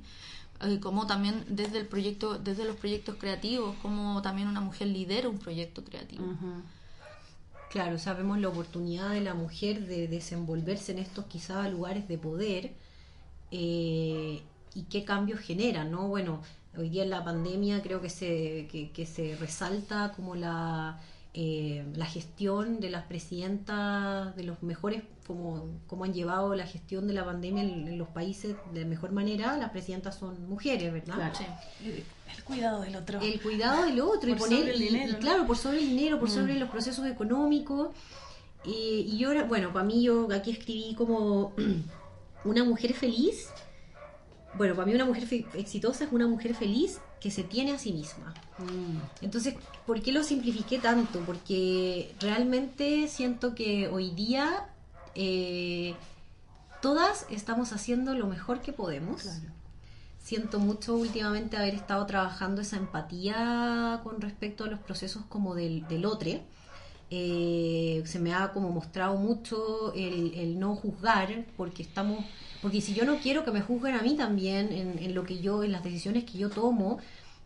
Eh, como también desde el proyecto, desde los proyectos creativos, como también una mujer lidera un proyecto creativo. Claro, sabemos la oportunidad de la mujer de desenvolverse en estos quizás lugares de poder eh, y qué cambios generan, ¿no? Bueno, Hoy día en la pandemia creo que se, que, se resalta como la, eh, la gestión de las presidentas, de los mejores, como, como han llevado la gestión de la pandemia en, los países de mejor manera, las presidentas son mujeres, ¿verdad? Claro. El cuidado del otro. El cuidado del otro. y poner, el dinero, claro, por sobre el dinero, por mm. sobre los procesos económicos. y yo, bueno, para mí yo aquí escribí como <clears throat> una mujer feliz. Bueno, para mí una mujer exitosa es una mujer feliz que se tiene a sí misma. Mm. Entonces, ¿por qué lo simplifiqué tanto? Porque realmente siento que hoy día eh, todas estamos haciendo lo mejor que podemos. Siento mucho últimamente haber estado trabajando esa empatía con respecto a los procesos como del, del otro eh, se me ha como mostrado mucho el, no juzgar, porque estamos, porque si yo no quiero que me juzguen a mí también en, lo que yo, en las decisiones que yo tomo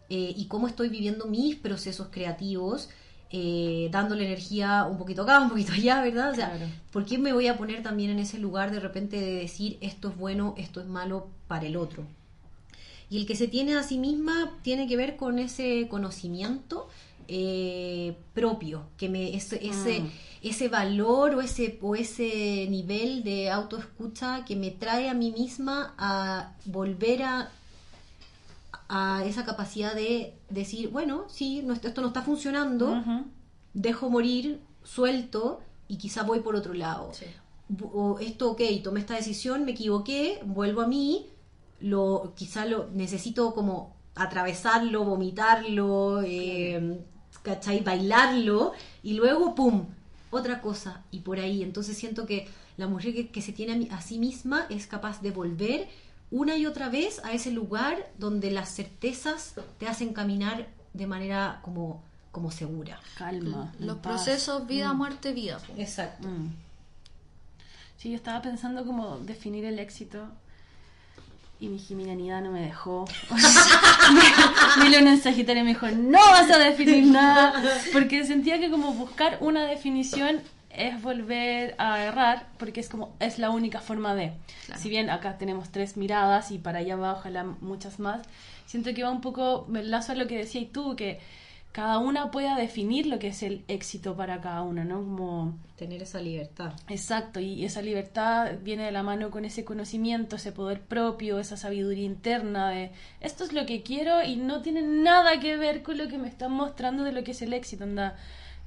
eh, y cómo estoy viviendo mis procesos creativos, eh, dándole energía un poquito acá, <laughs> un poquito allá, ¿verdad? O sea, ¿por qué me voy a poner también en ese lugar de repente de decir esto es bueno, esto es malo para el otro? Y el que se tiene a sí misma tiene que ver con ese conocimiento eh, propio, que me ese, ese, mm. ese, valor o ese, o ese nivel de autoescucha que me trae a mí misma a volver a, a esa capacidad de decir, bueno, sí, esto no está funcionando, dejo morir, suelto y quizá voy por otro lado. O esto, ok, tomé esta decisión, me equivoqué, vuelvo a mí, lo, quizá lo necesito como atravesarlo, vomitarlo, eh, ¿cachai? Bailarlo y luego, ¡pum!, otra cosa y por ahí. Entonces siento que la mujer que, se tiene a, sí misma es capaz de volver una y otra vez a ese lugar donde las certezas te hacen caminar de manera como, como segura. Calma. Los procesos vida, mm. muerte, vida. Exacto. Mm. Sí, yo estaba pensando como definir el éxito y mi geminianidad no me dejó. <laughs> mi, luna en Sagitario me dijo, no vas a definir nada. Porque sentía que como buscar una definición es volver a errar, porque es como, es la única forma de. Si bien acá tenemos tres miradas y para allá va ojalá muchas más, siento que va un poco, me lazo a lo que decías tú, que cada una pueda definir lo que es el éxito para cada una, ¿no? Como tener esa libertad. Exacto, y esa libertad viene de la mano con ese conocimiento, ese poder propio, esa sabiduría interna de esto es lo que quiero y no tiene nada que ver con lo que me están mostrando de lo que es el éxito, anda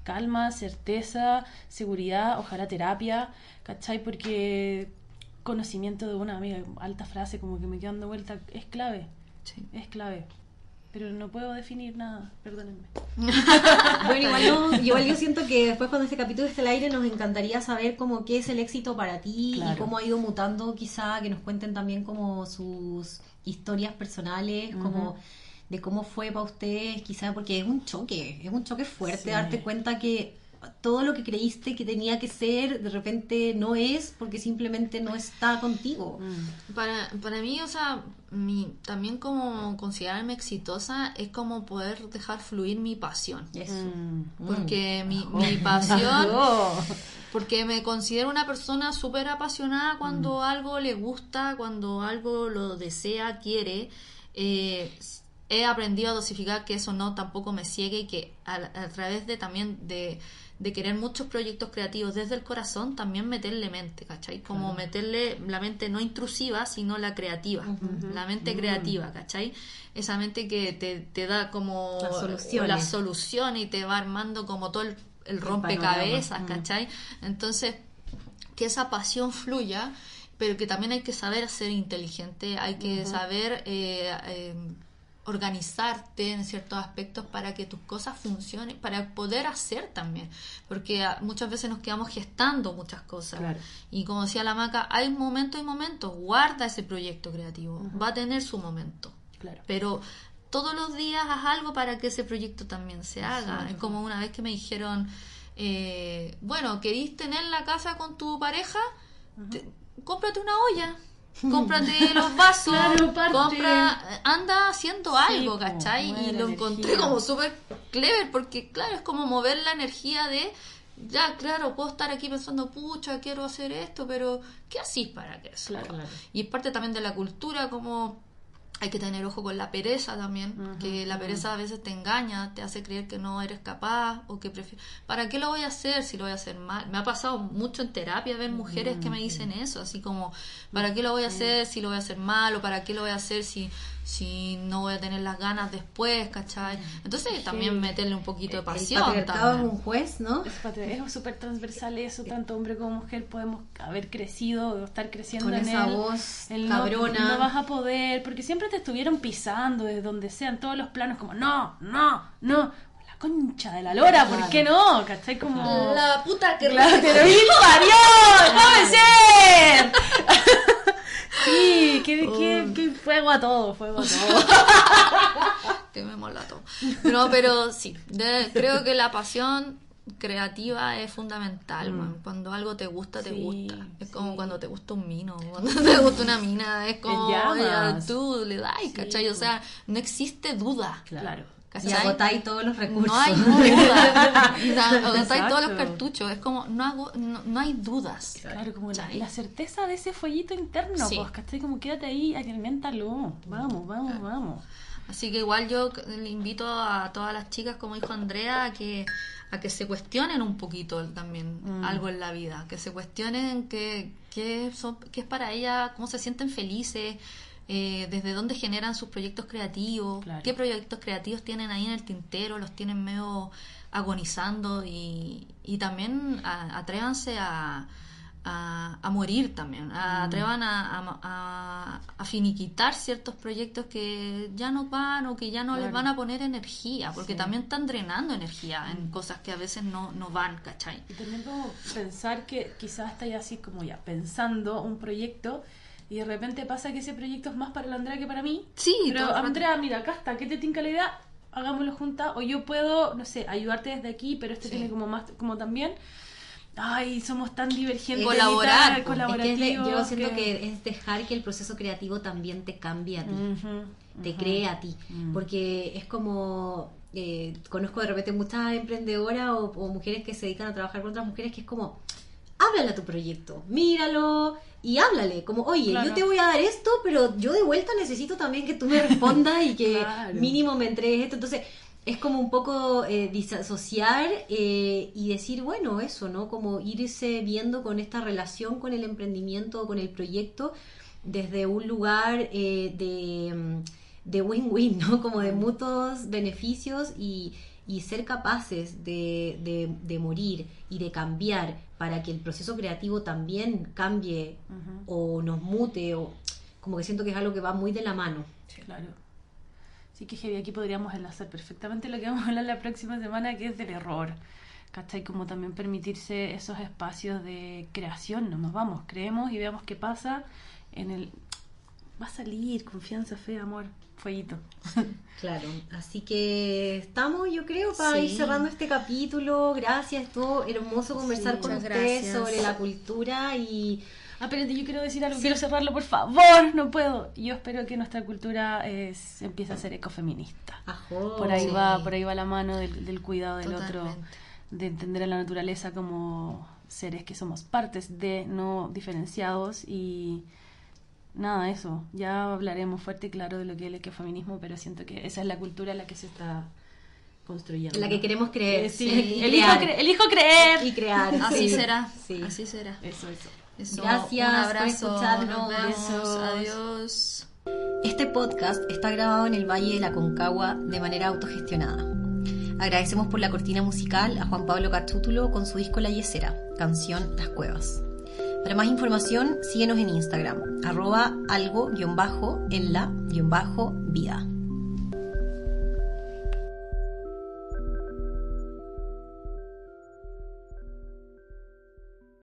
calma, certeza, seguridad, ojalá terapia, ¿cachai? Porque conocimiento de una amiga, alta frase como que me quedan dando vuelta, es clave, sí. es clave pero no puedo definir nada, perdónenme. <laughs> bueno, igual, no, <laughs> igual yo siento que después cuando este capítulo esté al aire nos encantaría saber cómo qué es el éxito para ti y cómo ha ido mutando quizá, que nos cuenten también como sus historias personales, como de cómo fue para ustedes, quizá porque es un choque, es un choque fuerte darte cuenta que todo lo que creíste que tenía que ser, de repente no es porque simplemente no está contigo. Mm. Para, para mí, o sea, mi, también como considerarme exitosa es como poder dejar fluir mi pasión. Mm. Porque mi, mi, pasión, <laughs> porque me considero una persona súper apasionada cuando mm. algo le gusta, cuando algo lo desea, quiere. Eh, he aprendido a dosificar que eso no tampoco me ciegue y que a, a través de también de de querer muchos proyectos creativos desde el corazón, también meterle mente, ¿cachai? Como meterle la mente no intrusiva, sino la creativa, la mente mm. creativa, ¿cachai? Esa mente que te, da como la solución y te va armando como todo el, rompecabezas, ¿cachai? Entonces, que esa pasión fluya, pero que también hay que saber ser inteligente, hay que saber... Eh, eh, organizarte en ciertos aspectos para que tus cosas funcionen, para poder hacer también, porque muchas veces nos quedamos gestando muchas cosas. Y como decía la maca, hay momentos y momentos, guarda ese proyecto creativo, va a tener su momento. Pero todos los días haz algo para que ese proyecto también se haga. Es como una vez que me dijeron, eh, bueno, ¿querís tener la casa con tu pareja? cómprate una olla cómprate los vasos, <laughs> compra, anda haciendo algo, ¿cachai? y lo encontré como súper clever porque, claro, es como mover la energía de, ya, claro, puedo estar aquí pensando, pucha, quiero hacer esto, pero ¿qué hacís para que eso? Y es parte también de la cultura, como hay que tener ojo con la pereza también, que la pereza a veces te engaña, te hace creer que no eres capaz o que prefieres... ¿Para qué lo voy a hacer si lo voy a hacer mal? Me ha pasado mucho en terapia ver mujeres que me dicen eso, así como, ¿para qué lo voy a hacer si lo voy a hacer mal o para qué lo voy a hacer si si no voy a tener las ganas después, ¿cachai? Entonces también meterle un poquito de pasión. El es un juez, ¿no? Es súper transversal eso, tanto hombre como mujer podemos haber crecido o estar creciendo Con en esa voz cabrona. No, no, vas a poder, porque siempre te estuvieron pisando desde donde sean todos los planos, como no, no, no concha de la lora, ¿por qué no? ¿Cachai? Como. La puta que la te lo parió, ¡No ser! <laughs> sí, que, que, fuego a todo, fuego a todo. <laughs> Quemémosla todo. No, pero sí, creo que la pasión creativa es fundamental, mm. Cuando algo te gusta, te gusta. Es como cuando te gusta un mino, <laughs> cuando te gusta una mina, es como, tú le das, ¿cachai? O sea, no existe duda. Claro. Y <laughs> agotáis todos los recursos. No hay duda. agotáis todos los cartuchos. Es como, no, hago, no, hay dudas. Claro, como la, la, certeza de ese fueguito interno, sí. pues, ¿cachai? Como quédate ahí, alimentalo. Vamos, vamos, vamos. Así que igual yo le invito a todas las chicas, como dijo Andrea, a que a que se cuestionen un poquito también mm. algo en la vida, que se cuestionen qué que, que es para ella, cómo se sienten felices, eh, desde dónde generan sus proyectos creativos, qué proyectos creativos tienen ahí en el tintero, los tienen medio agonizando y, y también atrévanse a, a, morir también, mm. atrevan a, a, finiquitar ciertos proyectos que ya no van o que ya no les van a poner energía, porque también están drenando energía en mm. cosas que a veces no, no van, ¿cachai? Y también como pensar que quizás estáis así como ya pensando un proyecto y de repente pasa que ese proyecto es más para la Andrea que para mí. Sí, pero Andrea, mira, acá está, ¿qué te tinca la idea? Hagámoslo juntas. O yo puedo, no sé, ayudarte desde aquí, pero este tiene como más, como también. Ay, somos tan divergentes. Colaborar. Colaborativos. yo siento que... es dejar que el proceso creativo también te cambie a ti. te cree a ti. Mm. Porque es como. Eh, conozco de repente muchas emprendedoras o, o mujeres que se dedican a trabajar con otras mujeres que es como háblale a tu proyecto, míralo y háblale, como, oye, yo te voy a dar esto, pero yo de vuelta necesito también que tú me respondas y que <laughs> mínimo me entregues esto. Entonces, es como un poco eh, disociar eh, y decir, bueno, eso, ¿no? Como irse viendo con esta relación con el emprendimiento, con el proyecto, desde un lugar eh, de, de win-win, ¿no? Como de mutuos beneficios y, y ser capaces de, de, morir y de cambiar para que el proceso creativo también cambie o nos mute o como que siento que es algo que va muy de la mano. Claro. Sí que aquí podríamos enlazar perfectamente lo que vamos a hablar la próxima semana, que es del error. ¿Cachai? Como también permitirse esos espacios de creación, no nos vamos, creemos y veamos qué pasa en el... Va a salir, confianza, fe, amor fueguito. <laughs> Claro, así que estamos, yo creo, para ir cerrando este capítulo. Gracias, estuvo hermoso conversar con ustedes sobre la cultura y... Ah, espérate, yo quiero decir algo, quiero cerrarlo, por favor, no puedo. Yo espero que nuestra cultura es, empiece a ser ecofeminista. por ahí va, por ahí va la mano del, cuidado del otro, de entender a la naturaleza como seres que somos partes de, no diferenciados y nada, eso. Ya hablaremos fuerte y claro de lo que es el ecofeminismo, pero siento que esa es la cultura en la que se está construyendo. La que queremos creer. Sí, <laughs> elijo, creer. Y crear. Así será. Así será. Eso, eso. Gracias un abrazo, por escucharnos. Adiós. Este podcast está grabado en el Valle de la Concagua de manera autogestionada. Agradecemos por la cortina musical a Juan Pablo Cachútulo con su disco La Yesera, canción Las Cuevas. Para más información, síguenos en Instagram, arroba algo-en la-vida.